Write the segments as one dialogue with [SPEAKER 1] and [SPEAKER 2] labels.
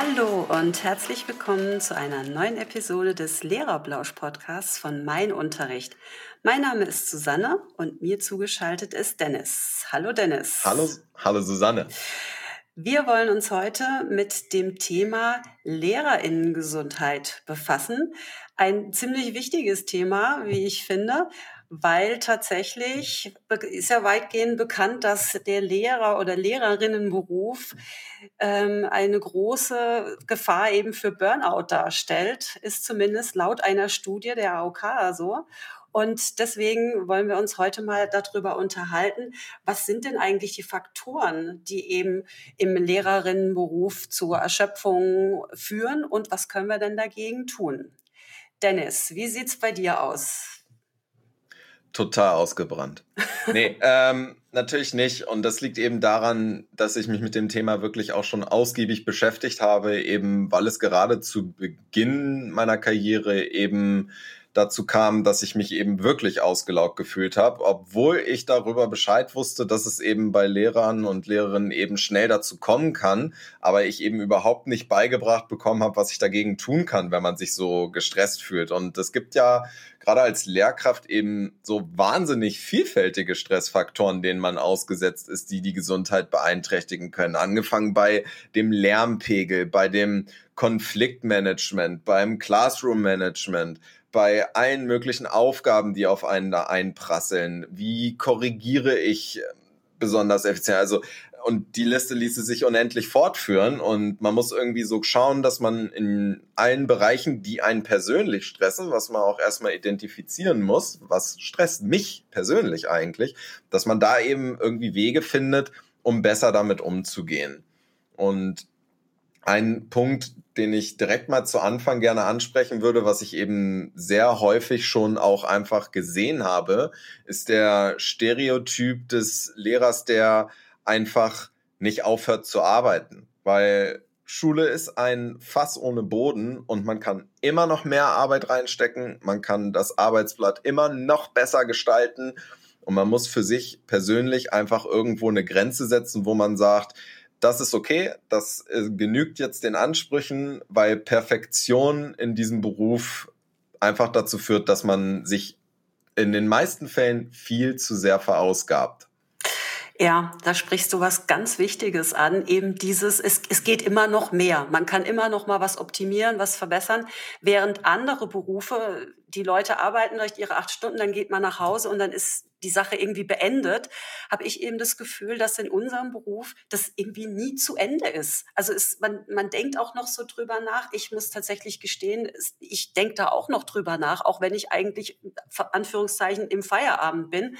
[SPEAKER 1] Hallo und herzlich willkommen zu einer neuen Episode des Lehrerblausch-Podcasts von Mein Unterricht. Mein Name ist Susanne und mir zugeschaltet ist Dennis. Hallo Dennis.
[SPEAKER 2] Hallo, hallo Susanne.
[SPEAKER 1] Wir wollen uns heute mit dem Thema Lehrerinnengesundheit befassen. Ein ziemlich wichtiges Thema, wie ich finde, weil tatsächlich ist ja weitgehend bekannt, dass der Lehrer- oder Lehrerinnenberuf ähm, eine große Gefahr eben für Burnout darstellt, ist zumindest laut einer Studie der AOK so. Und deswegen wollen wir uns heute mal darüber unterhalten, was sind denn eigentlich die Faktoren, die eben im Lehrerinnenberuf zur Erschöpfung führen und was können wir denn dagegen tun? Dennis, wie sieht's bei dir aus?
[SPEAKER 2] Total ausgebrannt. Nee, ähm, natürlich nicht. Und das liegt eben daran, dass ich mich mit dem Thema wirklich auch schon ausgiebig beschäftigt habe, eben weil es gerade zu Beginn meiner Karriere eben dazu kam, dass ich mich eben wirklich ausgelaugt gefühlt habe, obwohl ich darüber Bescheid wusste, dass es eben bei Lehrern und Lehrerinnen eben schnell dazu kommen kann, aber ich eben überhaupt nicht beigebracht bekommen habe, was ich dagegen tun kann, wenn man sich so gestresst fühlt. Und es gibt ja gerade als Lehrkraft eben so wahnsinnig vielfältige Stressfaktoren, denen man ausgesetzt ist, die die Gesundheit beeinträchtigen können. Angefangen bei dem Lärmpegel, bei dem Konfliktmanagement, beim Classroom-Management, bei allen möglichen Aufgaben, die auf einen da einprasseln. Wie korrigiere ich besonders effizient? Also, und die Liste ließe sich unendlich fortführen und man muss irgendwie so schauen, dass man in allen Bereichen, die einen persönlich stressen, was man auch erstmal identifizieren muss, was stresst mich persönlich eigentlich, dass man da eben irgendwie Wege findet, um besser damit umzugehen. Und ein Punkt, den ich direkt mal zu Anfang gerne ansprechen würde, was ich eben sehr häufig schon auch einfach gesehen habe, ist der Stereotyp des Lehrers, der einfach nicht aufhört zu arbeiten, weil Schule ist ein Fass ohne Boden und man kann immer noch mehr Arbeit reinstecken, man kann das Arbeitsblatt immer noch besser gestalten und man muss für sich persönlich einfach irgendwo eine Grenze setzen, wo man sagt, das ist okay, das äh, genügt jetzt den Ansprüchen, weil Perfektion in diesem Beruf einfach dazu führt, dass man sich in den meisten Fällen viel zu sehr verausgabt.
[SPEAKER 1] Ja, da sprichst du was ganz Wichtiges an. Eben dieses, es, es geht immer noch mehr. Man kann immer noch mal was optimieren, was verbessern, während andere Berufe, die Leute arbeiten durch ihre acht Stunden, dann geht man nach Hause und dann ist die Sache irgendwie beendet, habe ich eben das Gefühl, dass in unserem Beruf das irgendwie nie zu Ende ist. Also ist, man, man denkt auch noch so drüber nach. Ich muss tatsächlich gestehen, ich denke da auch noch drüber nach, auch wenn ich eigentlich, Anführungszeichen, im Feierabend bin.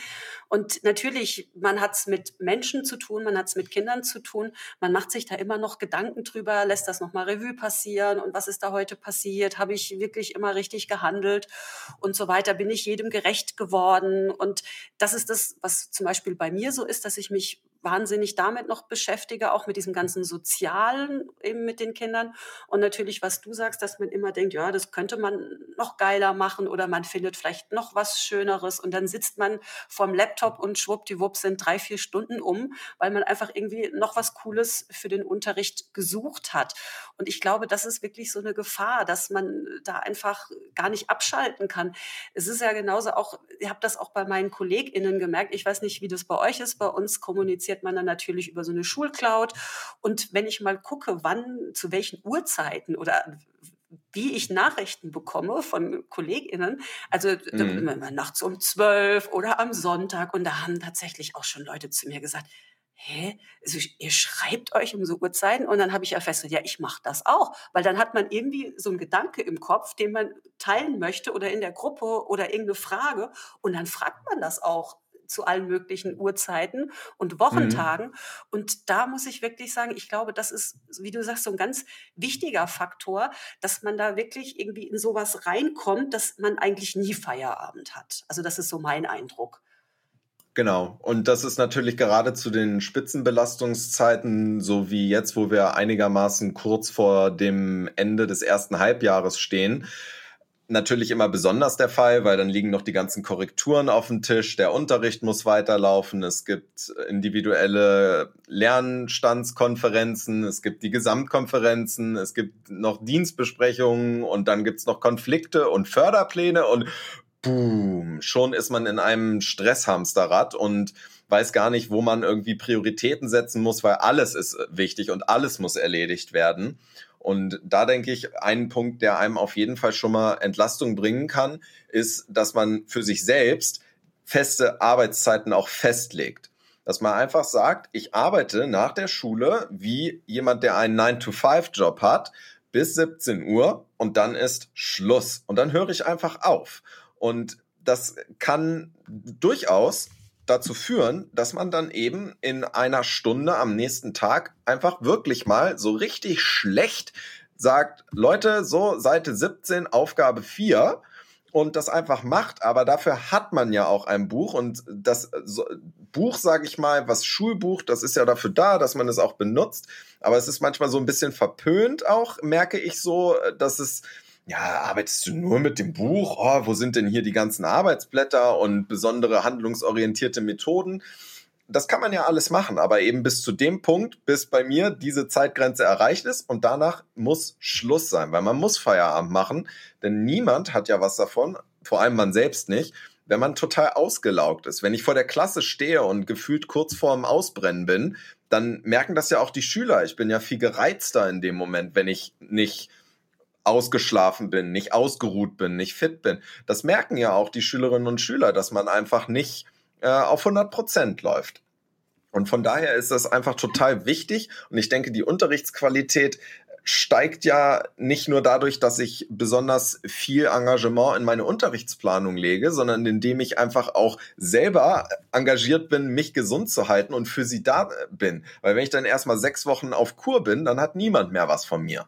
[SPEAKER 1] Und natürlich, man hat es mit Menschen zu tun, man hat es mit Kindern zu tun. Man macht sich da immer noch Gedanken drüber, lässt das nochmal Revue passieren und was ist da heute passiert? Habe ich wirklich immer richtig gehandelt und so weiter? Bin ich jedem gerecht geworden? Und das ist das, was zum Beispiel bei mir so ist, dass ich mich wahnsinnig damit noch beschäftige, auch mit diesem ganzen Sozialen eben mit den Kindern. Und natürlich, was du sagst, dass man immer denkt, ja, das könnte man noch geiler machen oder man findet vielleicht noch was Schöneres und dann sitzt man vorm Laptop und schwuppdiwupp sind drei, vier Stunden um, weil man einfach irgendwie noch was Cooles für den Unterricht gesucht hat. Und ich glaube, das ist wirklich so eine Gefahr, dass man da einfach gar nicht abschalten kann. Es ist ja genauso auch, ihr habt das auch bei meinen KollegInnen gemerkt, ich weiß nicht, wie das bei euch ist, bei uns kommuniziert kommuniziert man dann natürlich über so eine Schulcloud. Und wenn ich mal gucke, wann, zu welchen Uhrzeiten oder wie ich Nachrichten bekomme von KollegInnen, also mhm. nachts um zwölf oder am Sonntag. Und da haben tatsächlich auch schon Leute zu mir gesagt, hä, also ihr schreibt euch um so Uhrzeiten und dann habe ich ja festgestellt, ja, ich mache das auch, weil dann hat man irgendwie so einen Gedanke im Kopf, den man teilen möchte oder in der Gruppe oder irgendeine Frage und dann fragt man das auch zu allen möglichen Uhrzeiten und mhm. Wochentagen. Mhm. Und da muss ich wirklich sagen, ich glaube, das ist, wie du sagst, so ein ganz wichtiger Faktor, dass man da wirklich irgendwie in sowas reinkommt, dass man eigentlich nie Feierabend hat. Also das ist so mein Eindruck.
[SPEAKER 2] Genau. Und das ist natürlich gerade zu den Spitzenbelastungszeiten, so wie jetzt, wo wir einigermaßen kurz vor dem Ende des ersten Halbjahres stehen, natürlich immer besonders der Fall, weil dann liegen noch die ganzen Korrekturen auf dem Tisch, der Unterricht muss weiterlaufen, es gibt individuelle Lernstandskonferenzen, es gibt die Gesamtkonferenzen, es gibt noch Dienstbesprechungen. Und dann gibt's noch Konflikte und Förderpläne. Und boom, schon ist man in einem Stresshamsterrad und weiß gar nicht, wo man irgendwie Prioritäten setzen muss, weil alles ist wichtig und alles muss erledigt werden. Und da denke ich, ein Punkt, der einem auf jeden Fall schon mal Entlastung bringen kann, ist, dass man für sich selbst feste Arbeitszeiten auch festlegt. Dass man einfach sagt, ich arbeite nach der Schule wie jemand, der einen 9-to-5-Job hat, bis 17 Uhr und dann ist Schluss. Und dann höre ich einfach auf. Und das kann durchaus dazu führen, dass man dann eben in einer Stunde am nächsten Tag einfach wirklich mal so richtig schlecht sagt, Leute, so Seite 17, Aufgabe 4 und das einfach macht, aber dafür hat man ja auch ein Buch und das Buch, sage ich mal, was Schulbuch, das ist ja dafür da, dass man es auch benutzt, aber es ist manchmal so ein bisschen verpönt auch, merke ich so, dass es ja, arbeitest du nur mit dem Buch? Oh, wo sind denn hier die ganzen Arbeitsblätter und besondere handlungsorientierte Methoden? Das kann man ja alles machen, aber eben bis zu dem Punkt, bis bei mir diese Zeitgrenze erreicht ist und danach muss Schluss sein, weil man muss Feierabend machen, denn niemand hat ja was davon, vor allem man selbst nicht, wenn man total ausgelaugt ist. Wenn ich vor der Klasse stehe und gefühlt kurz vorm Ausbrennen bin, dann merken das ja auch die Schüler. Ich bin ja viel gereizter in dem Moment, wenn ich nicht ausgeschlafen bin, nicht ausgeruht bin, nicht fit bin. Das merken ja auch die Schülerinnen und Schüler, dass man einfach nicht äh, auf 100 Prozent läuft. Und von daher ist das einfach total wichtig. Und ich denke, die Unterrichtsqualität steigt ja nicht nur dadurch, dass ich besonders viel Engagement in meine Unterrichtsplanung lege, sondern indem ich einfach auch selber engagiert bin, mich gesund zu halten und für sie da bin. Weil wenn ich dann erstmal sechs Wochen auf Kur bin, dann hat niemand mehr was von mir.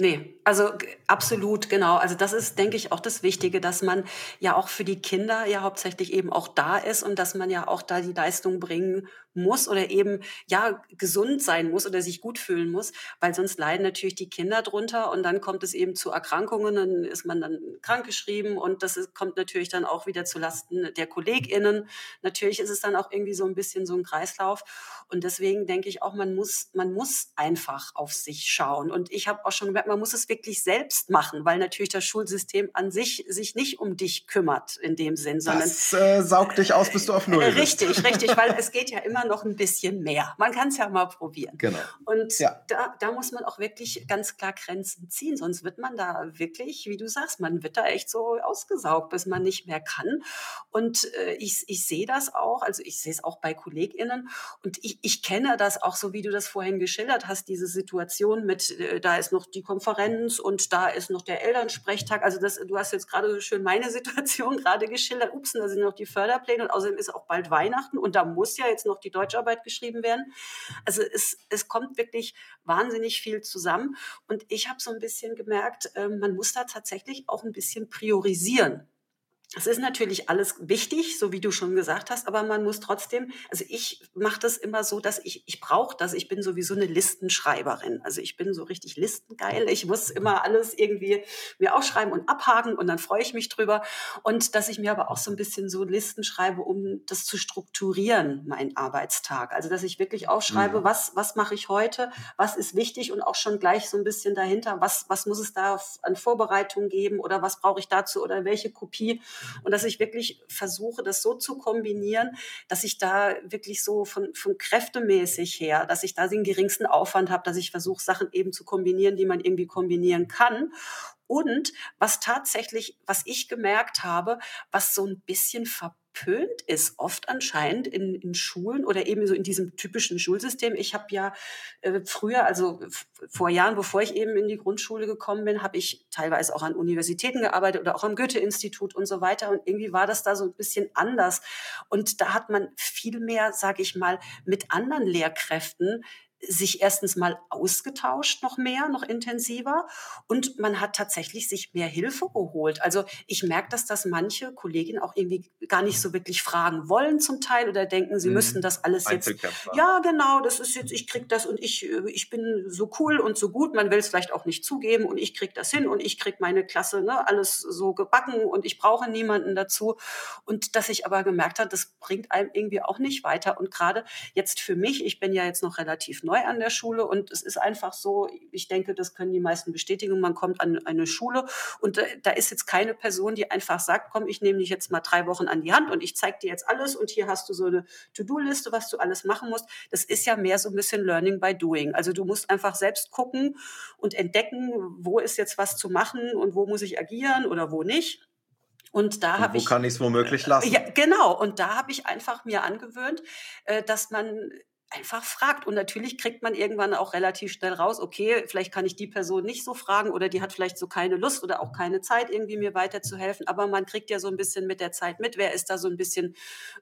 [SPEAKER 1] Nee, also absolut, genau. Also das ist, denke ich, auch das Wichtige, dass man ja auch für die Kinder ja hauptsächlich eben auch da ist und dass man ja auch da die Leistung bringen muss oder eben ja gesund sein muss oder sich gut fühlen muss, weil sonst leiden natürlich die Kinder drunter und dann kommt es eben zu Erkrankungen, dann ist man dann krankgeschrieben und das ist, kommt natürlich dann auch wieder zu Lasten der KollegInnen. Natürlich ist es dann auch irgendwie so ein bisschen so ein Kreislauf und deswegen denke ich auch, man muss, man muss einfach auf sich schauen und ich habe auch schon gemerkt, man muss es wirklich selbst machen, weil natürlich das Schulsystem an sich sich nicht um dich kümmert in dem Sinn, sondern
[SPEAKER 2] das äh, saugt dich aus, bis du auf Null bist.
[SPEAKER 1] Richtig, richtig, weil es geht ja immer noch ein bisschen mehr. Man kann es ja mal probieren.
[SPEAKER 2] Genau.
[SPEAKER 1] Und ja. da, da muss man auch wirklich ganz klar Grenzen ziehen, sonst wird man da wirklich, wie du sagst, man wird da echt so ausgesaugt, bis man nicht mehr kann. Und äh, ich, ich sehe das auch, also ich sehe es auch bei KollegInnen und ich, ich kenne das auch so, wie du das vorhin geschildert hast, diese Situation mit, äh, da ist noch die Konferenz und da ist noch der Elternsprechtag. Also das, du hast jetzt gerade so schön meine Situation gerade geschildert. Ups, da sind noch die Förderpläne und außerdem ist auch bald Weihnachten und da muss ja jetzt noch die Deutscharbeit geschrieben werden. Also es, es kommt wirklich wahnsinnig viel zusammen. Und ich habe so ein bisschen gemerkt, äh, man muss da tatsächlich auch ein bisschen priorisieren. Es ist natürlich alles wichtig, so wie du schon gesagt hast, aber man muss trotzdem, also ich mache das immer so, dass ich, ich brauche das, ich bin sowieso eine Listenschreiberin. Also ich bin so richtig listengeil. Ich muss immer alles irgendwie mir aufschreiben und abhaken und dann freue ich mich drüber. Und dass ich mir aber auch so ein bisschen so Listen schreibe, um das zu strukturieren, mein Arbeitstag. Also dass ich wirklich aufschreibe, mhm. was, was mache ich heute, was ist wichtig und auch schon gleich so ein bisschen dahinter, was, was muss es da an Vorbereitung geben oder was brauche ich dazu oder welche Kopie und dass ich wirklich versuche, das so zu kombinieren, dass ich da wirklich so von, von kräftemäßig her, dass ich da den geringsten Aufwand habe, dass ich versuche, Sachen eben zu kombinieren, die man irgendwie kombinieren kann. Und was tatsächlich, was ich gemerkt habe, was so ein bisschen verbindet, verpönt ist, oft anscheinend in, in Schulen oder eben so in diesem typischen Schulsystem. Ich habe ja äh, früher, also vor Jahren, bevor ich eben in die Grundschule gekommen bin, habe ich teilweise auch an Universitäten gearbeitet oder auch am Goethe-Institut und so weiter. Und irgendwie war das da so ein bisschen anders. Und da hat man viel mehr, sage ich mal, mit anderen Lehrkräften sich erstens mal ausgetauscht, noch mehr, noch intensiver. Und man hat tatsächlich sich mehr Hilfe geholt. Also ich merke, dass das manche Kolleginnen auch irgendwie gar nicht so wirklich fragen wollen zum Teil oder denken, sie mhm. müssten das alles jetzt. Ja, genau, das ist jetzt, ich krieg das und ich, ich bin so cool und so gut. Man will es vielleicht auch nicht zugeben und ich krieg das hin und ich krieg meine Klasse, ne, alles so gebacken und ich brauche niemanden dazu. Und dass ich aber gemerkt habe, das bringt einem irgendwie auch nicht weiter. Und gerade jetzt für mich, ich bin ja jetzt noch relativ neu an der Schule und es ist einfach so, ich denke, das können die meisten bestätigen, man kommt an eine Schule und da ist jetzt keine Person, die einfach sagt, komm, ich nehme dich jetzt mal drei Wochen an die Hand und ich zeige dir jetzt alles und hier hast du so eine To-Do-Liste, was du alles machen musst. Das ist ja mehr so ein bisschen Learning by Doing. Also du musst einfach selbst gucken und entdecken, wo ist jetzt was zu machen und wo muss ich agieren oder wo nicht. Und da habe ich.
[SPEAKER 2] Wo kann ich es womöglich lassen?
[SPEAKER 1] Ja, genau. Und da habe ich einfach mir angewöhnt, äh, dass man einfach fragt. Und natürlich kriegt man irgendwann auch relativ schnell raus, okay, vielleicht kann ich die Person nicht so fragen oder die hat vielleicht so keine Lust oder auch keine Zeit, irgendwie mir weiterzuhelfen. Aber man kriegt ja so ein bisschen mit der Zeit mit, wer ist da so ein bisschen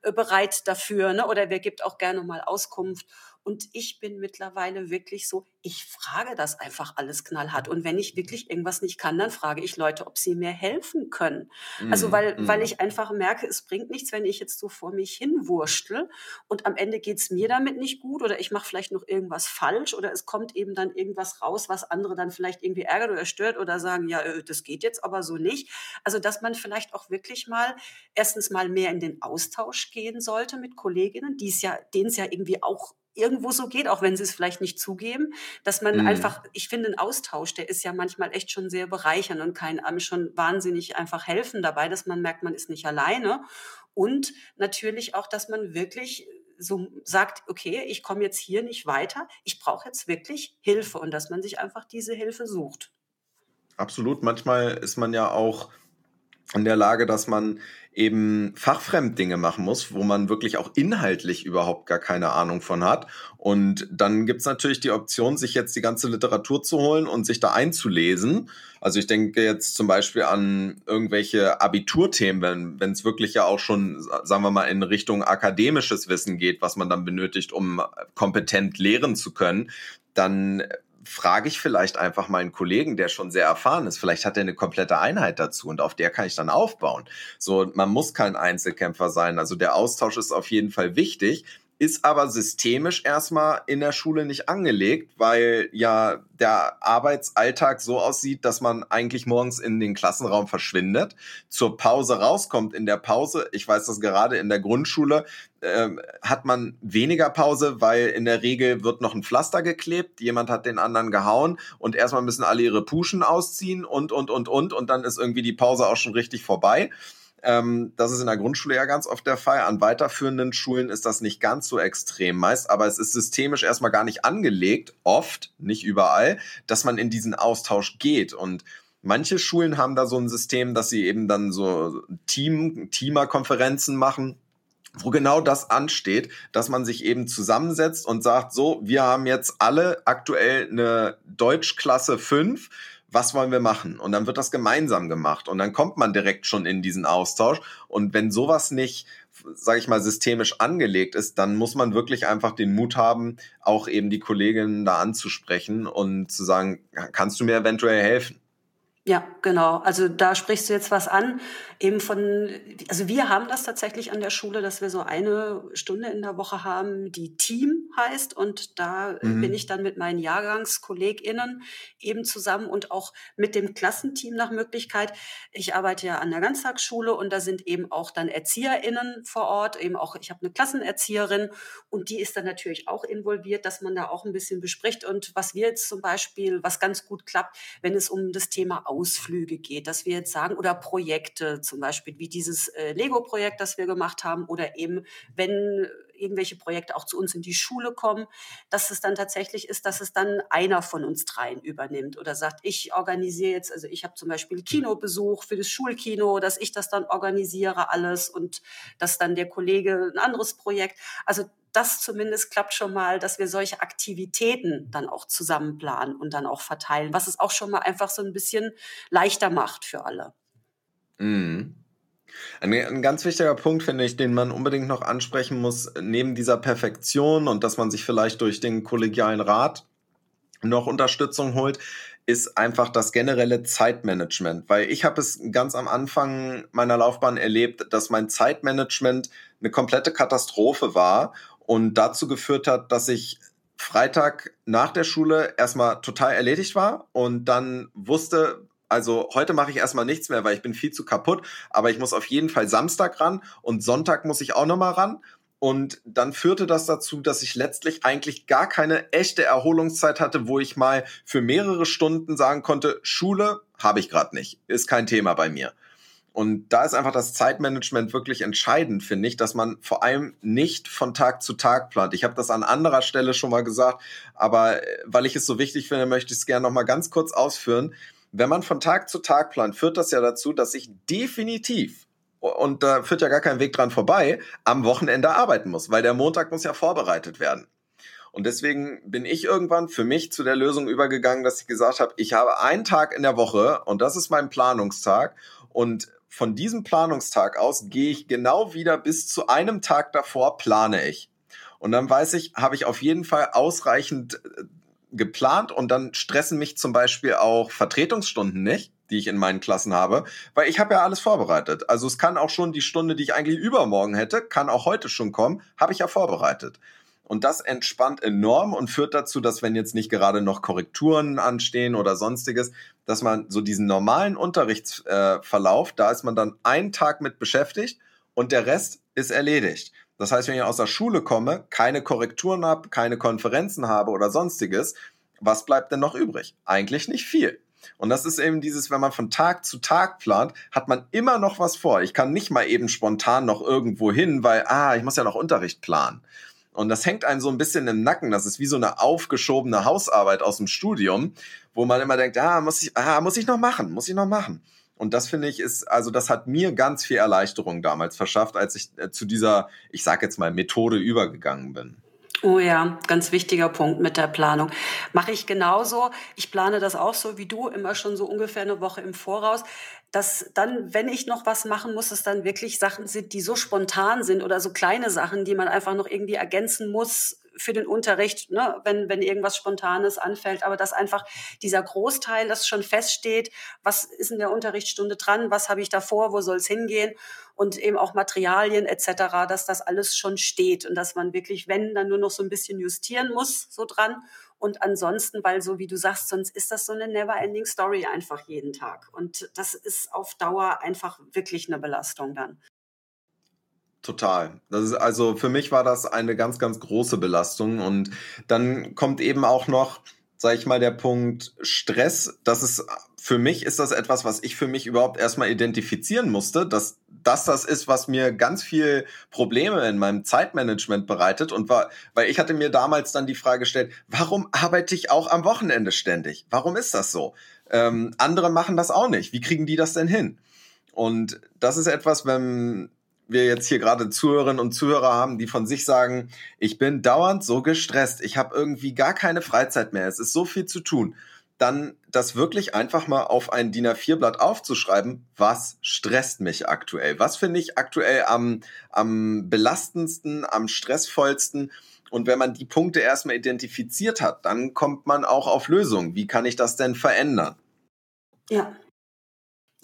[SPEAKER 1] äh, bereit dafür, ne? oder wer gibt auch gerne mal Auskunft. Und ich bin mittlerweile wirklich so, ich frage das einfach alles knallhart. Und wenn ich wirklich irgendwas nicht kann, dann frage ich Leute, ob sie mir helfen können. Mm, also weil, weil ich einfach merke, es bringt nichts, wenn ich jetzt so vor mich hinwurschtel und am Ende geht's mir damit nicht gut oder ich mache vielleicht noch irgendwas falsch oder es kommt eben dann irgendwas raus, was andere dann vielleicht irgendwie ärgert oder stört oder sagen, ja, äh, das geht jetzt aber so nicht. Also dass man vielleicht auch wirklich mal erstens mal mehr in den Austausch gehen sollte mit Kolleginnen, die es ja, denen es ja irgendwie auch irgendwo so geht, auch wenn sie es vielleicht nicht zugeben, dass man mhm. einfach, ich finde, ein Austausch, der ist ja manchmal echt schon sehr bereichernd und kann einem schon wahnsinnig einfach helfen dabei, dass man merkt, man ist nicht alleine. Und natürlich auch, dass man wirklich so sagt, okay, ich komme jetzt hier nicht weiter, ich brauche jetzt wirklich Hilfe und dass man sich einfach diese Hilfe sucht.
[SPEAKER 2] Absolut. Manchmal ist man ja auch in der Lage, dass man eben fachfremd Dinge machen muss, wo man wirklich auch inhaltlich überhaupt gar keine Ahnung von hat. Und dann gibt's natürlich die Option, sich jetzt die ganze Literatur zu holen und sich da einzulesen. Also ich denke jetzt zum Beispiel an irgendwelche Abiturthemen, wenn es wirklich ja auch schon, sagen wir mal, in Richtung akademisches Wissen geht, was man dann benötigt, um kompetent lehren zu können, dann frage ich vielleicht einfach meinen Kollegen, der schon sehr erfahren ist. Vielleicht hat er eine komplette Einheit dazu und auf der kann ich dann aufbauen. So, man muss kein Einzelkämpfer sein. Also der Austausch ist auf jeden Fall wichtig ist aber systemisch erstmal in der Schule nicht angelegt, weil ja der Arbeitsalltag so aussieht, dass man eigentlich morgens in den Klassenraum verschwindet, zur Pause rauskommt in der Pause. Ich weiß das gerade in der Grundschule äh, hat man weniger Pause, weil in der Regel wird noch ein Pflaster geklebt, jemand hat den anderen gehauen und erstmal müssen alle ihre Puschen ausziehen und und und und und dann ist irgendwie die Pause auch schon richtig vorbei. Ähm, das ist in der Grundschule ja ganz oft der Fall. An weiterführenden Schulen ist das nicht ganz so extrem meist, aber es ist systemisch erstmal gar nicht angelegt, oft, nicht überall, dass man in diesen Austausch geht und Manche Schulen haben da so ein System, dass sie eben dann so Team, Teamer-Konferenzen machen, wo genau das ansteht, dass man sich eben zusammensetzt und sagt, so, wir haben jetzt alle aktuell eine Deutschklasse 5 was wollen wir machen? Und dann wird das gemeinsam gemacht und dann kommt man direkt schon in diesen Austausch. Und wenn sowas nicht, sage ich mal, systemisch angelegt ist, dann muss man wirklich einfach den Mut haben, auch eben die Kolleginnen da anzusprechen und zu sagen, kannst du mir eventuell helfen?
[SPEAKER 1] Ja, genau. Also da sprichst du jetzt was an, eben von, also wir haben das tatsächlich an der Schule, dass wir so eine Stunde in der Woche haben, die Team heißt und da mhm. bin ich dann mit meinen JahrgangskollegInnen eben zusammen und auch mit dem Klassenteam nach Möglichkeit. Ich arbeite ja an der Ganztagsschule und da sind eben auch dann ErzieherInnen vor Ort, eben auch, ich habe eine Klassenerzieherin und die ist dann natürlich auch involviert, dass man da auch ein bisschen bespricht und was wir jetzt zum Beispiel, was ganz gut klappt, wenn es um das Thema Ausflüge geht, dass wir jetzt sagen, oder Projekte zum Beispiel, wie dieses äh, Lego-Projekt, das wir gemacht haben, oder eben, wenn irgendwelche Projekte auch zu uns in die Schule kommen, dass es dann tatsächlich ist, dass es dann einer von uns dreien übernimmt oder sagt, ich organisiere jetzt, also ich habe zum Beispiel Kinobesuch für das Schulkino, dass ich das dann organisiere alles und dass dann der Kollege ein anderes Projekt. Also das zumindest klappt schon mal, dass wir solche Aktivitäten dann auch zusammen planen und dann auch verteilen, was es auch schon mal einfach so ein bisschen leichter macht für alle.
[SPEAKER 2] Mhm. Ein, ein, ganz wichtiger Punkt, finde ich, den man unbedingt noch ansprechen muss, neben dieser Perfektion und dass man sich vielleicht durch den kollegialen Rat noch Unterstützung holt, ist einfach das generelle Zeitmanagement. Weil ich habe es ganz am Anfang meiner Laufbahn erlebt, dass mein Zeitmanagement eine komplette Katastrophe war und dazu geführt hat, dass ich Freitag nach der Schule erstmal total erledigt war und dann wusste, also heute mache ich erstmal nichts mehr, weil ich bin viel zu kaputt, aber ich muss auf jeden Fall Samstag ran und Sonntag muss ich auch nochmal ran. Und dann führte das dazu, dass ich letztlich eigentlich gar keine echte Erholungszeit hatte, wo ich mal für mehrere Stunden sagen konnte, Schule habe ich gerade nicht, ist kein Thema bei mir. Und da ist einfach das Zeitmanagement wirklich entscheidend, finde ich, dass man vor allem nicht von Tag zu Tag plant. Ich habe das an anderer Stelle schon mal gesagt, aber äh, weil ich es so wichtig finde, möchte ich es gerne noch mal ganz kurz ausführen. Wenn man von Tag zu Tag plant, führt das ja dazu, dass ich definitiv und da führt ja gar kein Weg dran vorbei, am Wochenende arbeiten muss, weil der Montag muss ja vorbereitet werden. Und deswegen bin ich irgendwann für mich zu der Lösung übergegangen, dass ich gesagt habe, ich habe einen Tag in der Woche und das ist mein Planungstag und von diesem Planungstag aus gehe ich genau wieder bis zu einem Tag davor plane ich. Und dann weiß ich, habe ich auf jeden Fall ausreichend äh, geplant und dann stressen mich zum Beispiel auch Vertretungsstunden nicht, die ich in meinen Klassen habe, weil ich habe ja alles vorbereitet. Also es kann auch schon die Stunde, die ich eigentlich übermorgen hätte, kann auch heute schon kommen, habe ich ja vorbereitet. Und das entspannt enorm und führt dazu, dass wenn jetzt nicht gerade noch Korrekturen anstehen oder sonstiges, dass man so diesen normalen Unterrichtsverlauf, da ist man dann einen Tag mit beschäftigt und der Rest ist erledigt. Das heißt, wenn ich aus der Schule komme, keine Korrekturen habe, keine Konferenzen habe oder sonstiges, was bleibt denn noch übrig? Eigentlich nicht viel. Und das ist eben dieses, wenn man von Tag zu Tag plant, hat man immer noch was vor. Ich kann nicht mal eben spontan noch irgendwo hin, weil, ah, ich muss ja noch Unterricht planen. Und das hängt einem so ein bisschen im Nacken. Das ist wie so eine aufgeschobene Hausarbeit aus dem Studium, wo man immer denkt, ah, muss ich, ah, muss ich noch machen, muss ich noch machen. Und das finde ich ist, also das hat mir ganz viel Erleichterung damals verschafft, als ich äh, zu dieser, ich sage jetzt mal, Methode übergegangen bin.
[SPEAKER 1] Oh ja, ganz wichtiger Punkt mit der Planung. Mache ich genauso. Ich plane das auch so wie du, immer schon so ungefähr eine Woche im Voraus. Dass dann, wenn ich noch was machen muss, es dann wirklich Sachen sind, die so spontan sind oder so kleine Sachen, die man einfach noch irgendwie ergänzen muss, für den Unterricht, ne, wenn, wenn irgendwas Spontanes anfällt, aber dass einfach dieser Großteil, das schon feststeht, was ist in der Unterrichtsstunde dran, was habe ich davor, wo soll es hingehen und eben auch Materialien etc., dass das alles schon steht und dass man wirklich, wenn, dann nur noch so ein bisschen justieren muss, so dran. Und ansonsten, weil so wie du sagst, sonst ist das so eine never-ending Story einfach jeden Tag. Und das ist auf Dauer einfach wirklich eine Belastung dann.
[SPEAKER 2] Total. Das ist, also für mich war das eine ganz, ganz große Belastung. Und dann kommt eben auch noch, sag ich mal, der Punkt Stress. Das ist, für mich ist das etwas, was ich für mich überhaupt erstmal identifizieren musste, dass dass das ist, was mir ganz viel Probleme in meinem Zeitmanagement bereitet. Und war, weil ich hatte mir damals dann die Frage gestellt, warum arbeite ich auch am Wochenende ständig? Warum ist das so? Ähm, andere machen das auch nicht. Wie kriegen die das denn hin? Und das ist etwas, wenn wir jetzt hier gerade Zuhörerinnen und Zuhörer haben, die von sich sagen, ich bin dauernd so gestresst, ich habe irgendwie gar keine Freizeit mehr, es ist so viel zu tun, dann das wirklich einfach mal auf ein DIN A4-Blatt aufzuschreiben, was stresst mich aktuell, was finde ich aktuell am, am belastendsten, am stressvollsten. Und wenn man die Punkte erstmal identifiziert hat, dann kommt man auch auf Lösungen. Wie kann ich das denn verändern?
[SPEAKER 1] Ja,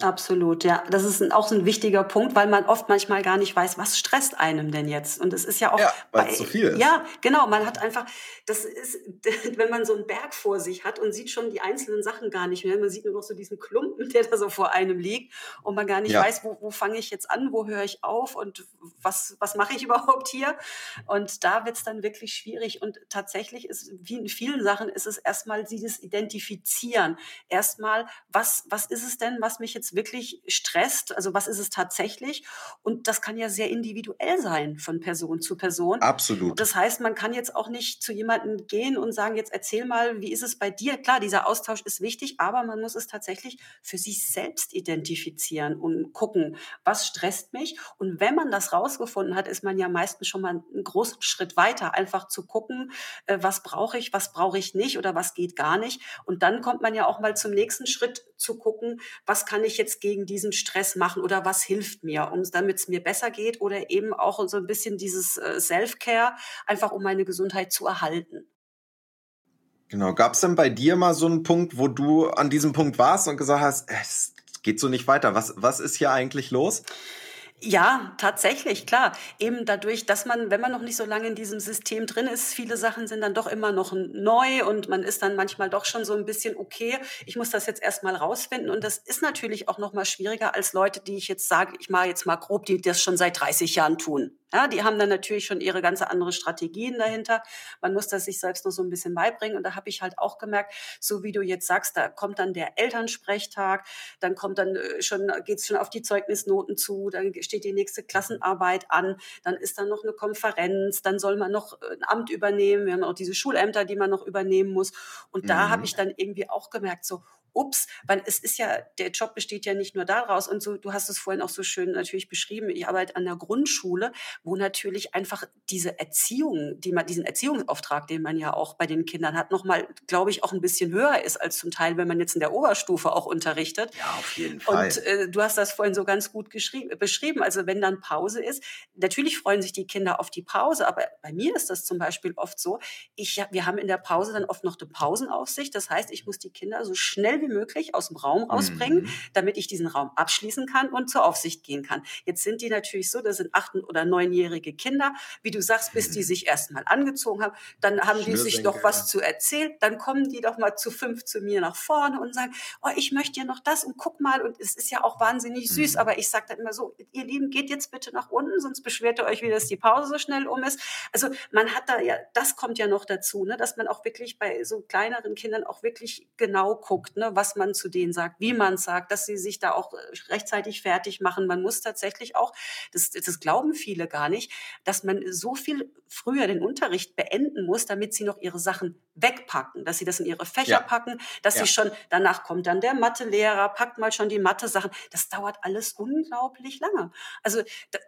[SPEAKER 1] Absolut, ja. Das ist auch so ein wichtiger Punkt, weil man oft manchmal gar nicht weiß, was stresst einem denn jetzt. Und es ist ja auch
[SPEAKER 2] ja, weil es zu viel ist.
[SPEAKER 1] Ja, genau. Man hat einfach, das ist, wenn man so einen Berg vor sich hat und sieht schon die einzelnen Sachen gar nicht mehr. Man sieht nur noch so diesen Klumpen, der da so vor einem liegt und man gar nicht ja. weiß, wo, wo fange ich jetzt an, wo höre ich auf und was, was mache ich überhaupt hier? Und da wird es dann wirklich schwierig. Und tatsächlich ist, wie in vielen Sachen, ist es erstmal dieses Identifizieren. Erstmal, was, was ist es denn, was mich jetzt jetzt wirklich stresst, also was ist es tatsächlich? Und das kann ja sehr individuell sein von Person zu Person.
[SPEAKER 2] Absolut.
[SPEAKER 1] Das heißt, man kann jetzt auch nicht zu jemandem gehen und sagen, jetzt erzähl mal, wie ist es bei dir? Klar, dieser Austausch ist wichtig, aber man muss es tatsächlich für sich selbst identifizieren und gucken, was stresst mich? Und wenn man das rausgefunden hat, ist man ja meistens schon mal einen großen Schritt weiter, einfach zu gucken, äh, was brauche ich, was brauche ich nicht oder was geht gar nicht. Und dann kommt man ja auch mal zum nächsten Schritt zu gucken, was kann ich jetzt jetzt gegen diesen Stress machen oder was hilft mir, um damit es mir besser geht oder eben auch so ein bisschen dieses äh, Self-Care, einfach um meine Gesundheit zu erhalten.
[SPEAKER 2] Genau. Gab es denn bei dir mal so einen Punkt, wo du an diesem Punkt warst und gesagt hast, es geht so nicht weiter? Was, was ist hier eigentlich los?
[SPEAKER 1] Ja, tatsächlich, klar. Eben dadurch, dass man, wenn man noch nicht so lange in diesem System drin ist, viele Sachen sind dann doch immer noch neu und man ist dann manchmal doch schon so ein bisschen, okay, ich muss das jetzt erstmal rausfinden. Und das ist natürlich auch noch mal schwieriger als Leute, die ich jetzt sage, ich mache jetzt mal grob, die das schon seit 30 Jahren tun. Ja, die haben dann natürlich schon ihre ganze andere Strategien dahinter. Man muss das sich selbst nur so ein bisschen beibringen. Und da habe ich halt auch gemerkt, so wie du jetzt sagst, da kommt dann der Elternsprechtag, dann kommt dann äh, schon, geht's schon auf die Zeugnisnoten zu, dann steht die nächste Klassenarbeit an, dann ist dann noch eine Konferenz, dann soll man noch äh, ein Amt übernehmen. Wir haben auch diese Schulämter, die man noch übernehmen muss. Und da mhm. habe ich dann irgendwie auch gemerkt, so, ups, weil es ist ja, der Job besteht ja nicht nur daraus und so, du hast es vorhin auch so schön natürlich beschrieben, ich arbeite an der Grundschule, wo natürlich einfach diese Erziehung, die man, diesen Erziehungsauftrag, den man ja auch bei den Kindern hat, nochmal, glaube ich, auch ein bisschen höher ist als zum Teil, wenn man jetzt in der Oberstufe auch unterrichtet.
[SPEAKER 2] Ja, auf jeden Fall.
[SPEAKER 1] Und äh, du hast das vorhin so ganz gut beschrieben, also wenn dann Pause ist, natürlich freuen sich die Kinder auf die Pause, aber bei mir ist das zum Beispiel oft so, ich, wir haben in der Pause dann oft noch eine Pausenaufsicht, das heißt, ich muss die Kinder so schnell wie möglich aus dem Raum rausbringen, mhm. damit ich diesen Raum abschließen kann und zur Aufsicht gehen kann. Jetzt sind die natürlich so, das sind acht- oder neunjährige Kinder, wie du sagst, bis die mhm. sich erstmal angezogen haben, dann haben die sich doch was zu erzählen, dann kommen die doch mal zu fünf zu mir nach vorne und sagen, oh, ich möchte ja noch das und guck mal und es ist ja auch wahnsinnig süß, mhm. aber ich sage dann immer so, ihr Lieben, geht jetzt bitte nach unten, sonst beschwert ihr euch wieder, dass die Pause so schnell um ist. Also man hat da ja, das kommt ja noch dazu, ne, dass man auch wirklich bei so kleineren Kindern auch wirklich genau guckt, ne, was man zu denen sagt, wie man es sagt, dass sie sich da auch äh, rechtzeitig fertig machen. Man muss tatsächlich auch, das, das glauben viele gar nicht, dass man so viel früher den Unterricht beenden muss, damit sie noch ihre Sachen wegpacken, dass sie das in ihre Fächer ja. packen, dass ja. sie schon, danach kommt dann der Mathelehrer, packt mal schon die Mathe-Sachen. Das dauert alles unglaublich lange. Also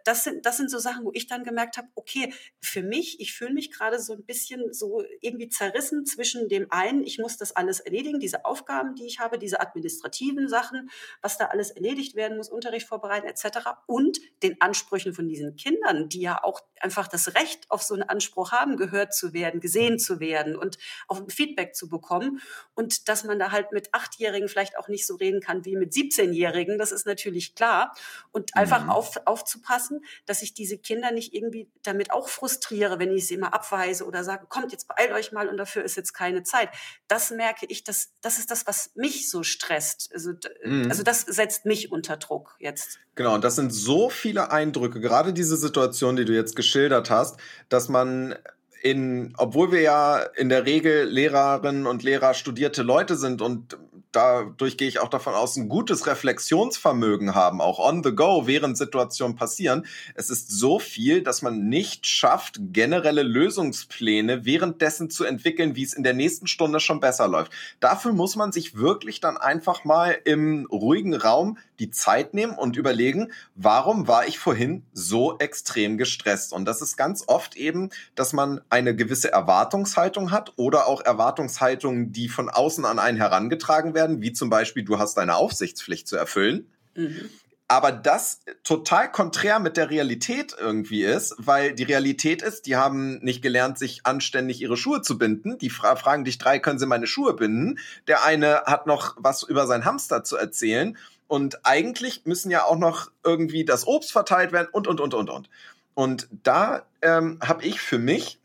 [SPEAKER 1] das sind, das sind so Sachen, wo ich dann gemerkt habe, okay, für mich, ich fühle mich gerade so ein bisschen so irgendwie zerrissen zwischen dem einen, ich muss das alles erledigen, diese Aufgaben, die ich habe, diese administrativen Sachen, was da alles erledigt werden muss, Unterricht vorbereiten etc. und den Ansprüchen von diesen Kindern, die ja auch einfach das Recht auf so einen Anspruch haben, gehört zu werden, gesehen zu werden und auch Feedback zu bekommen. Und dass man da halt mit Achtjährigen vielleicht auch nicht so reden kann wie mit 17-Jährigen, das ist natürlich klar. Und einfach mhm. auf, aufzupassen, dass ich diese Kinder nicht irgendwie damit auch frustriere, wenn ich sie immer abweise oder sage, kommt, jetzt beeilt euch mal und dafür ist jetzt keine Zeit. Das merke ich, dass, das ist das, was mich so stresst. Also, mhm. also das setzt mich unter Druck jetzt.
[SPEAKER 2] Genau, und das sind so viele Eindrücke, gerade diese Situation, die du jetzt geschildert hast, dass man in, obwohl wir ja in der Regel Lehrerinnen und Lehrer studierte Leute sind und dadurch gehe ich auch davon aus, ein gutes Reflexionsvermögen haben, auch on the go, während Situationen passieren. Es ist so viel, dass man nicht schafft, generelle Lösungspläne währenddessen zu entwickeln, wie es in der nächsten Stunde schon besser läuft. Dafür muss man sich wirklich dann einfach mal im ruhigen Raum die Zeit nehmen und überlegen, warum war ich vorhin so extrem gestresst? Und das ist ganz oft eben, dass man eine gewisse Erwartungshaltung hat oder auch Erwartungshaltungen, die von außen an einen herangetragen werden wie zum Beispiel, du hast deine Aufsichtspflicht zu erfüllen. Mhm. Aber das total konträr mit der Realität irgendwie ist, weil die Realität ist, die haben nicht gelernt, sich anständig ihre Schuhe zu binden. Die fra fragen dich drei, können sie meine Schuhe binden? Der eine hat noch was über sein Hamster zu erzählen. Und eigentlich müssen ja auch noch irgendwie das Obst verteilt werden und, und, und, und, und. Und da ähm, habe ich für mich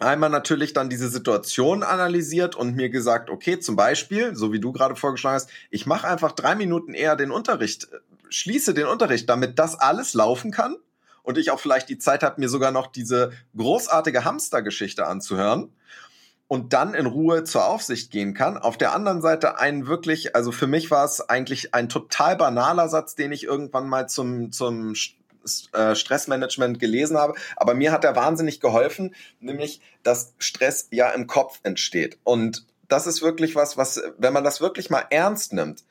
[SPEAKER 2] einmal natürlich dann diese Situation analysiert und mir gesagt, okay, zum Beispiel, so wie du gerade vorgeschlagen hast, ich mache einfach drei Minuten eher den Unterricht, äh, schließe den Unterricht, damit das alles laufen kann und ich auch vielleicht die Zeit habe, mir sogar noch diese großartige Hamstergeschichte anzuhören und dann in Ruhe zur Aufsicht gehen kann. Auf der anderen Seite ein wirklich, also für mich war es eigentlich ein total banaler Satz, den ich irgendwann mal zum, zum äh, Stressmanagement gelesen habe. Aber mir hat er wahnsinnig geholfen, nämlich, dass Stress ja im Kopf entsteht. Und das ist wirklich was, was, wenn man das wirklich mal ernst nimmt,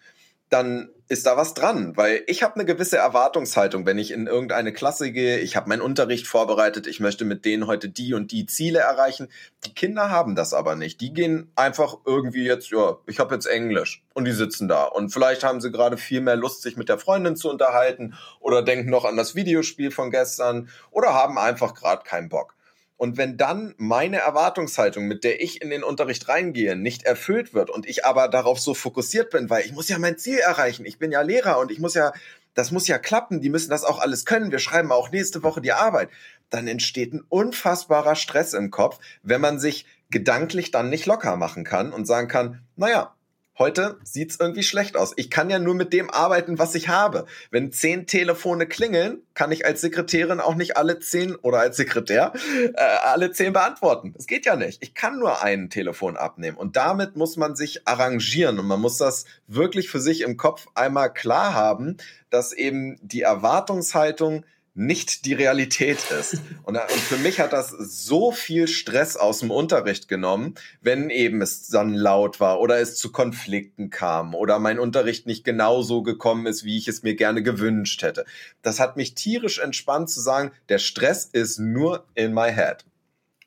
[SPEAKER 2] dann ist da was dran, weil ich habe eine gewisse Erwartungshaltung, wenn ich in irgendeine Klasse gehe, ich habe meinen Unterricht vorbereitet, ich möchte mit denen heute die und die Ziele erreichen. Die Kinder haben das aber nicht. Die gehen einfach irgendwie jetzt, ja, ich habe jetzt Englisch und die sitzen da und vielleicht haben sie gerade viel mehr Lust, sich mit der Freundin zu unterhalten oder denken noch an das Videospiel von gestern oder haben einfach gerade keinen Bock. Und wenn dann meine Erwartungshaltung, mit der ich in den Unterricht reingehe, nicht erfüllt wird und ich aber darauf so fokussiert bin, weil ich muss ja mein Ziel erreichen, ich bin ja Lehrer und ich muss ja, das muss ja klappen, die müssen das auch alles können, wir schreiben auch nächste Woche die Arbeit, dann entsteht ein unfassbarer Stress im Kopf, wenn man sich gedanklich dann nicht locker machen kann und sagen kann, naja, Heute sieht's irgendwie schlecht aus. Ich kann ja nur mit dem arbeiten, was ich habe. Wenn zehn Telefone klingeln, kann ich als Sekretärin auch nicht alle zehn oder als Sekretär äh, alle zehn beantworten. Das geht ja nicht. Ich kann nur ein Telefon abnehmen. Und damit muss man sich arrangieren und man muss das wirklich für sich im Kopf einmal klar haben, dass eben die Erwartungshaltung nicht die Realität ist. Und, für mich hat das so viel Stress aus dem Unterricht genommen, wenn eben es dann laut war oder es zu Konflikten kam oder mein Unterricht nicht genauso gekommen ist, wie ich es mir gerne gewünscht hätte. Das hat mich tierisch entspannt zu sagen, der Stress ist nur in my head.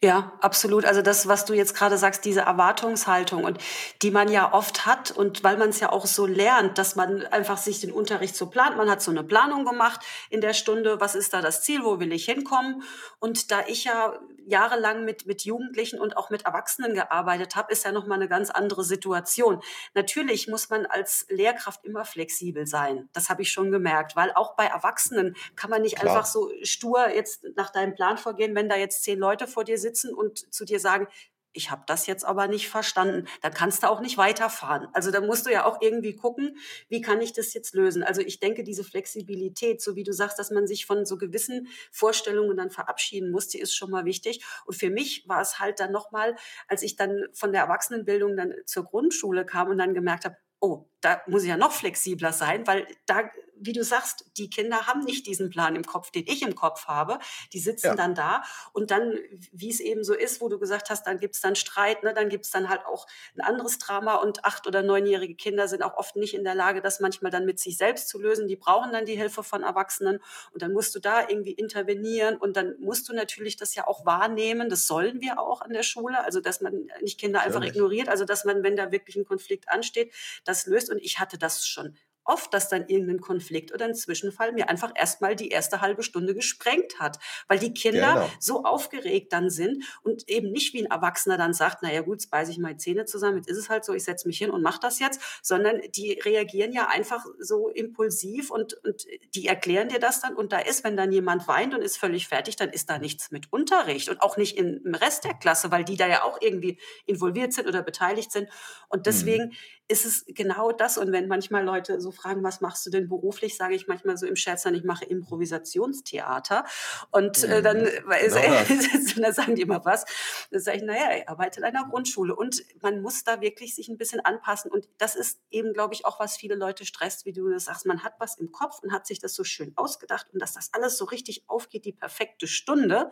[SPEAKER 1] Ja, absolut. Also das, was du jetzt gerade sagst, diese Erwartungshaltung und die man ja oft hat und weil man es ja auch so lernt, dass man einfach sich den Unterricht so plant. Man hat so eine Planung gemacht in der Stunde. Was ist da das Ziel? Wo will ich hinkommen? Und da ich ja jahrelang mit, mit Jugendlichen und auch mit Erwachsenen gearbeitet habe, ist ja nochmal eine ganz andere Situation. Natürlich muss man als Lehrkraft immer flexibel sein. Das habe ich schon gemerkt, weil auch bei Erwachsenen kann man nicht Klar. einfach so stur jetzt nach deinem Plan vorgehen, wenn da jetzt zehn Leute vor dir sitzen sitzen und zu dir sagen, ich habe das jetzt aber nicht verstanden. Dann kannst du auch nicht weiterfahren. Also da musst du ja auch irgendwie gucken, wie kann ich das jetzt lösen. Also ich denke, diese Flexibilität, so wie du sagst, dass man sich von so gewissen Vorstellungen dann verabschieden muss, die ist schon mal wichtig. Und für mich war es halt dann nochmal, als ich dann von der Erwachsenenbildung dann zur Grundschule kam und dann gemerkt habe, oh, da muss ich ja noch flexibler sein, weil da wie du sagst, die Kinder haben nicht diesen Plan im Kopf, den ich im Kopf habe. Die sitzen ja. dann da und dann, wie es eben so ist, wo du gesagt hast, dann gibt es dann Streit, ne, dann gibt es dann halt auch ein anderes Drama und acht- oder neunjährige Kinder sind auch oft nicht in der Lage, das manchmal dann mit sich selbst zu lösen. Die brauchen dann die Hilfe von Erwachsenen und dann musst du da irgendwie intervenieren und dann musst du natürlich das ja auch wahrnehmen. Das sollen wir auch an der Schule, also dass man nicht Kinder einfach ignoriert, also dass man, wenn da wirklich ein Konflikt ansteht, das löst. Und ich hatte das schon oft, dass dann irgendein Konflikt oder ein Zwischenfall mir einfach erstmal die erste halbe Stunde gesprengt hat, weil die Kinder genau. so aufgeregt dann sind und eben nicht wie ein Erwachsener dann sagt, naja gut, jetzt beiße ich meine Zähne zusammen, jetzt ist es halt so, ich setze mich hin und mache das jetzt, sondern die reagieren ja einfach so impulsiv und, und die erklären dir das dann und da ist, wenn dann jemand weint und ist völlig fertig, dann ist da nichts mit Unterricht und auch nicht im Rest der Klasse, weil die da ja auch irgendwie involviert sind oder beteiligt sind und mhm. deswegen mhm ist es genau das. Und wenn manchmal Leute so fragen, was machst du denn beruflich, sage ich manchmal so im Scherz dann, ich mache Improvisationstheater. Und äh, dann, mhm. genau dann sagen die immer was. Dann sage ich, naja, ich arbeite in einer Grundschule. Und man muss da wirklich sich ein bisschen anpassen. Und das ist eben, glaube ich, auch, was viele Leute stresst, wie du das sagst. Man hat was im Kopf und hat sich das so schön ausgedacht und dass das alles so richtig aufgeht, die perfekte Stunde.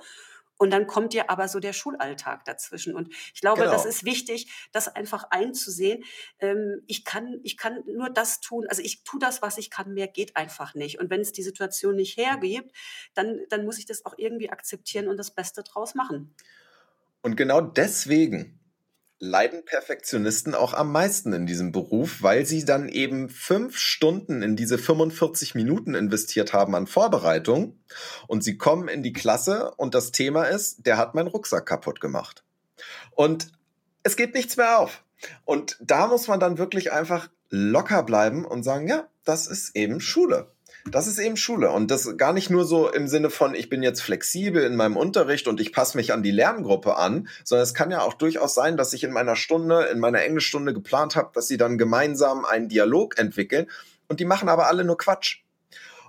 [SPEAKER 1] Und dann kommt dir aber so der Schulalltag dazwischen. Und ich glaube, genau. das ist wichtig, das einfach einzusehen. Ähm, ich kann, ich kann nur das tun. Also ich tue das, was ich kann. Mehr geht einfach nicht. Und wenn es die Situation nicht hergibt, dann, dann muss ich das auch irgendwie akzeptieren und das Beste draus machen.
[SPEAKER 2] Und genau deswegen leiden Perfektionisten auch am meisten in diesem Beruf, weil sie dann eben fünf Stunden in diese 45 Minuten investiert haben an Vorbereitung und sie kommen in die Klasse und das Thema ist, der hat meinen Rucksack kaputt gemacht. Und es geht nichts mehr auf. Und da muss man dann wirklich einfach locker bleiben und sagen, ja, das ist eben Schule. Das ist eben Schule. Und das gar nicht nur so im Sinne von, ich bin jetzt flexibel in meinem Unterricht und ich passe mich an die Lerngruppe an, sondern es kann ja auch durchaus sein, dass ich in meiner Stunde, in meiner Englischstunde geplant habe, dass sie dann gemeinsam einen Dialog entwickeln und die machen aber alle nur Quatsch.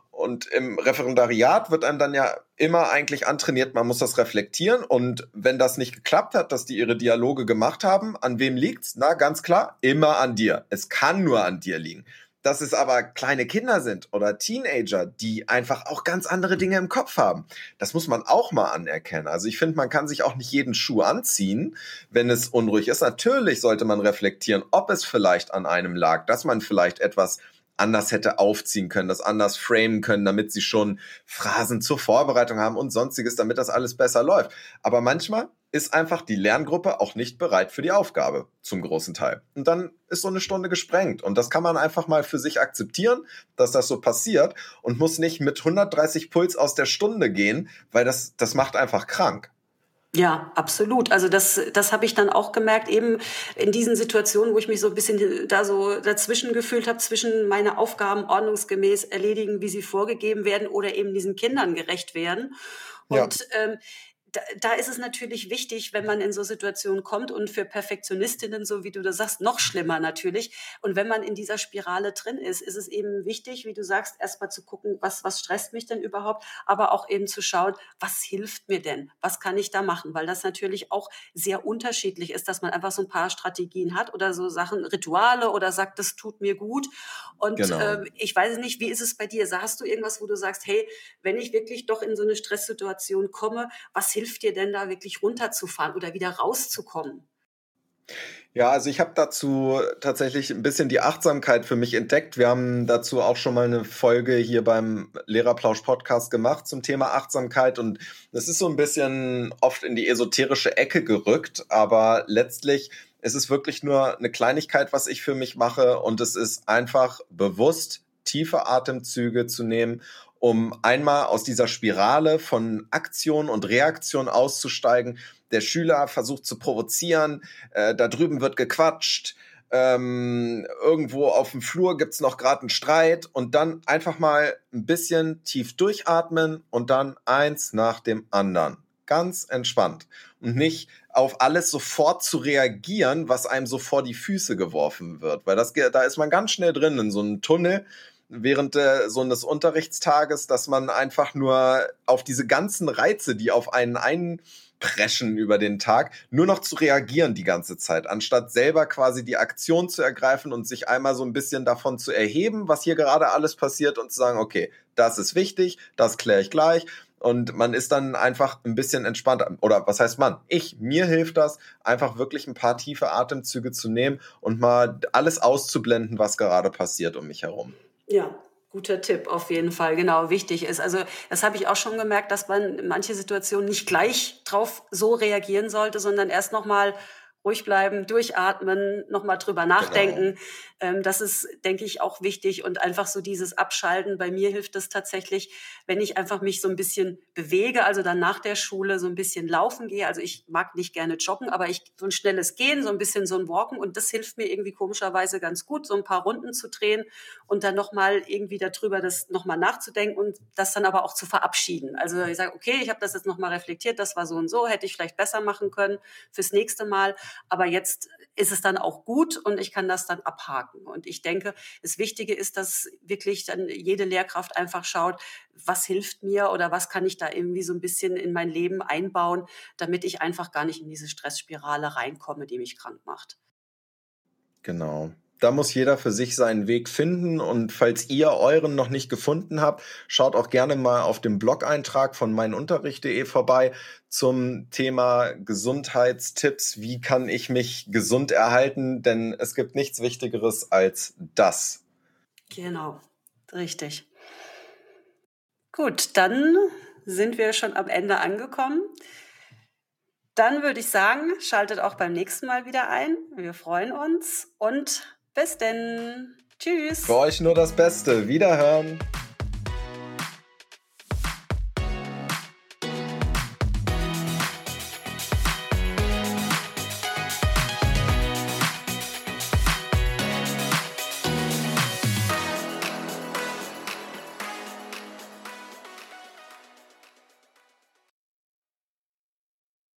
[SPEAKER 2] Und im Referendariat wird einem dann ja immer eigentlich antrainiert, man muss das reflektieren. Und wenn das nicht geklappt hat, dass die ihre Dialoge gemacht haben, an wem liegt's? Na, ganz klar, immer an dir. Es kann nur an dir liegen dass es aber kleine Kinder sind oder Teenager, die einfach auch ganz andere Dinge im Kopf haben. Das muss man auch mal anerkennen. Also ich finde, man kann sich auch nicht jeden Schuh anziehen, wenn es unruhig ist. Natürlich sollte man reflektieren, ob es vielleicht an einem lag, dass man vielleicht etwas anders hätte aufziehen können, das anders framen können, damit sie schon Phrasen zur Vorbereitung haben und sonstiges, damit das alles besser läuft. Aber manchmal ist einfach die Lerngruppe auch nicht bereit für die Aufgabe zum großen Teil. Und dann ist so eine Stunde gesprengt. Und das kann man einfach mal für sich akzeptieren, dass das so passiert und muss nicht mit 130 Puls aus der Stunde gehen, weil das, das macht einfach krank.
[SPEAKER 1] Ja, absolut. Also das, das habe ich dann auch gemerkt, eben in diesen Situationen, wo ich mich so ein bisschen da so dazwischen gefühlt habe, zwischen meine Aufgaben ordnungsgemäß erledigen, wie sie vorgegeben werden, oder eben diesen Kindern gerecht werden. Und ja. ähm, da, da ist es natürlich wichtig, wenn man in so Situationen kommt und für Perfektionistinnen, so wie du das sagst, noch schlimmer natürlich. Und wenn man in dieser Spirale drin ist, ist es eben wichtig, wie du sagst, erstmal zu gucken, was, was stresst mich denn überhaupt, aber auch eben zu schauen, was hilft mir denn? Was kann ich da machen? Weil das natürlich auch sehr unterschiedlich ist, dass man einfach so ein paar Strategien hat oder so Sachen, Rituale oder sagt, das tut mir gut. Und genau. ähm, ich weiß nicht, wie ist es bei dir? Hast du irgendwas, wo du sagst, hey, wenn ich wirklich doch in so eine Stresssituation komme, was hilft hilft dir denn da wirklich runterzufahren oder wieder rauszukommen?
[SPEAKER 2] Ja, also ich habe dazu tatsächlich ein bisschen die Achtsamkeit für mich entdeckt. Wir haben dazu auch schon mal eine Folge hier beim Lehrerplausch Podcast gemacht zum Thema Achtsamkeit und das ist so ein bisschen oft in die esoterische Ecke gerückt, aber letztlich ist es wirklich nur eine Kleinigkeit, was ich für mich mache und es ist einfach bewusst tiefe Atemzüge zu nehmen um einmal aus dieser Spirale von Aktion und Reaktion auszusteigen. Der Schüler versucht zu provozieren, äh, da drüben wird gequatscht, ähm, irgendwo auf dem Flur gibt's noch gerade einen Streit und dann einfach mal ein bisschen tief durchatmen und dann eins nach dem anderen. Ganz entspannt. Und nicht auf alles sofort zu reagieren, was einem so vor die Füße geworfen wird. Weil das, da ist man ganz schnell drin in so einem Tunnel während äh, so eines Unterrichtstages, dass man einfach nur auf diese ganzen Reize, die auf einen einpreschen über den Tag, nur noch zu reagieren die ganze Zeit, anstatt selber quasi die Aktion zu ergreifen und sich einmal so ein bisschen davon zu erheben, was hier gerade alles passiert und zu sagen, okay, das ist wichtig, das kläre ich gleich. Und man ist dann einfach ein bisschen entspannter. Oder was heißt man? Ich, mir hilft das, einfach wirklich ein paar tiefe Atemzüge zu nehmen und mal alles auszublenden, was gerade passiert um mich herum.
[SPEAKER 1] Ja, guter Tipp auf jeden Fall, genau, wichtig ist. Also das habe ich auch schon gemerkt, dass man in manche Situationen nicht gleich drauf so reagieren sollte, sondern erst noch mal ruhig bleiben, durchatmen, nochmal drüber genau. nachdenken. Genau. das ist, denke ich, auch wichtig und einfach so dieses Abschalten. Bei mir hilft es tatsächlich, wenn ich einfach mich so ein bisschen bewege, also dann nach der Schule so ein bisschen laufen gehe. Also ich mag nicht gerne joggen, aber ich so ein schnelles Gehen, so ein bisschen so ein Walken und das hilft mir irgendwie komischerweise ganz gut, so ein paar Runden zu drehen und dann nochmal irgendwie darüber das nochmal nachzudenken und das dann aber auch zu verabschieden. Also ich sage, okay, ich habe das jetzt nochmal reflektiert, das war so und so, hätte ich vielleicht besser machen können fürs nächste Mal. Aber jetzt ist es dann auch gut und ich kann das dann abhaken. Und ich denke, das Wichtige ist, dass wirklich dann jede Lehrkraft einfach schaut, was hilft mir oder was kann ich da irgendwie so ein bisschen in mein Leben einbauen, damit ich einfach gar nicht in diese Stressspirale reinkomme, die mich krank macht.
[SPEAKER 2] Genau da muss jeder für sich seinen Weg finden. Und falls ihr euren noch nicht gefunden habt, schaut auch gerne mal auf dem Blog-Eintrag von meinunterricht.de vorbei zum Thema Gesundheitstipps. Wie kann ich mich gesund erhalten? Denn es gibt nichts Wichtigeres als das.
[SPEAKER 1] Genau, richtig. Gut, dann sind wir schon am Ende angekommen. Dann würde ich sagen, schaltet auch beim nächsten Mal wieder ein. Wir freuen uns und bis denn. Tschüss.
[SPEAKER 2] Für euch nur das Beste. Wiederhören.